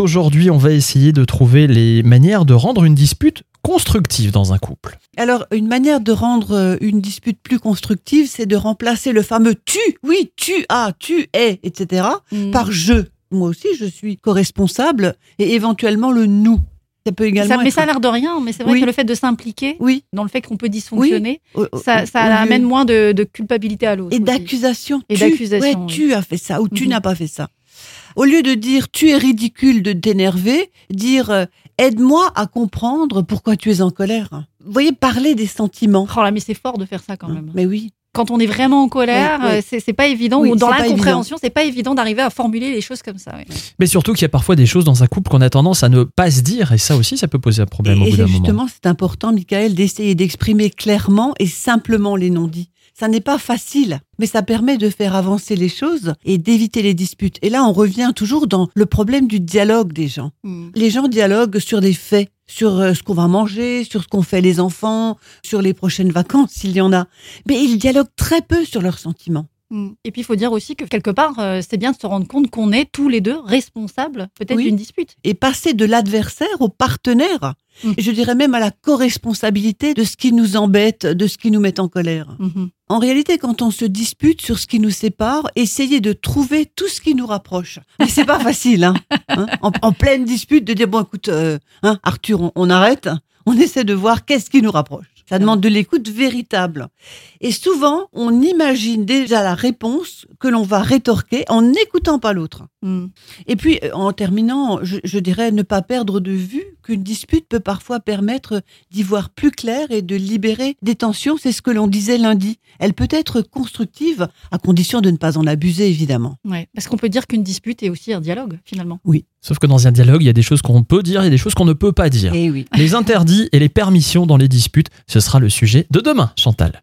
Aujourd'hui, on va essayer de trouver les manières de rendre une dispute constructive dans un couple. Alors, une manière de rendre euh, une dispute plus constructive, c'est de remplacer le fameux tu, oui, tu as, tu es, etc., Mm. par je. Moi aussi, je suis co-responsable et éventuellement le nous. Ça peut également. Ça- mais être- ça a l'air de rien, mais c'est vrai Oui. que le fait de s'impliquer Oui. dans le fait qu'on peut dysfonctionner, ça, amène moins de, de culpabilité à l'autre. Et d'accusation. Et Tu- d'accusation, ouais, oui. tu as fait ça ou tu Mhm. n'as pas fait ça. Au lieu de dire tu es ridicule de t'énerver, dire euh, aide-moi à comprendre pourquoi tu es en colère. Vous voyez, parler des sentiments. Oh là, mais c'est fort de faire ça quand même. Mais oui. Quand on est vraiment en colère, Ouais, ouais. euh, c'est pas évident. Oui, ou dans l'incompréhension, c'est pas évident d'arriver à formuler les choses comme ça. Mais surtout qu'il y a parfois des choses dans un couple qu'on a tendance à ne pas se dire, et ça aussi, ça peut poser un problème au Et, bout et d'un moment. justement, c'est important, Michael, d'essayer d'exprimer clairement et simplement les non-dits. Ça n'est pas facile, mais ça permet de faire avancer les choses et d'éviter les disputes. Et là, on revient toujours dans le problème du dialogue des gens. Mm. Les gens dialoguent sur des faits, sur euh, ce qu'on va manger, sur ce qu'ont fait les enfants, sur les prochaines vacances, s'il y en a. Mais ils dialoguent très peu sur leurs sentiments. Mm. Et puis il faut dire aussi que quelque part, euh, c'est bien de se rendre compte qu'on est tous les deux responsables peut-être Oui. d'une dispute. Et passer de l'adversaire au partenaire, Mm. et je dirais même à la co-responsabilité de ce qui nous embête, de ce qui nous met en colère. Mhm. En réalité, quand on se dispute sur ce qui nous sépare, essayez de trouver tout ce qui nous rapproche. Mais c'est pas facile, hein, Hein? En, en pleine dispute, de dire bon, écoute, euh, hein, Arthur, on, on arrête. On essaie de voir qu'est-ce qui nous rapproche. Ça demande de l'écoute véritable. Et souvent, on imagine déjà la réponse que l'on va rétorquer en n'écoutant pas l'autre. Mm. Et puis, euh, en terminant, je, je dirais ne pas perdre de vue qu'une dispute peut parfois permettre d'y voir plus clair et de libérer des tensions. C'est ce que l'on disait lundi. Elle peut être constructive, à condition de ne pas en abuser, évidemment. Ouais. Parce qu'on peut dire qu'une dispute est aussi un dialogue finalement. Sauf que dans un dialogue, il y a des choses qu'on peut dire et des choses qu'on ne peut pas dire. Eh oui. Les interdits et les permissions dans les disputes, ce sera le sujet de demain, Chantal.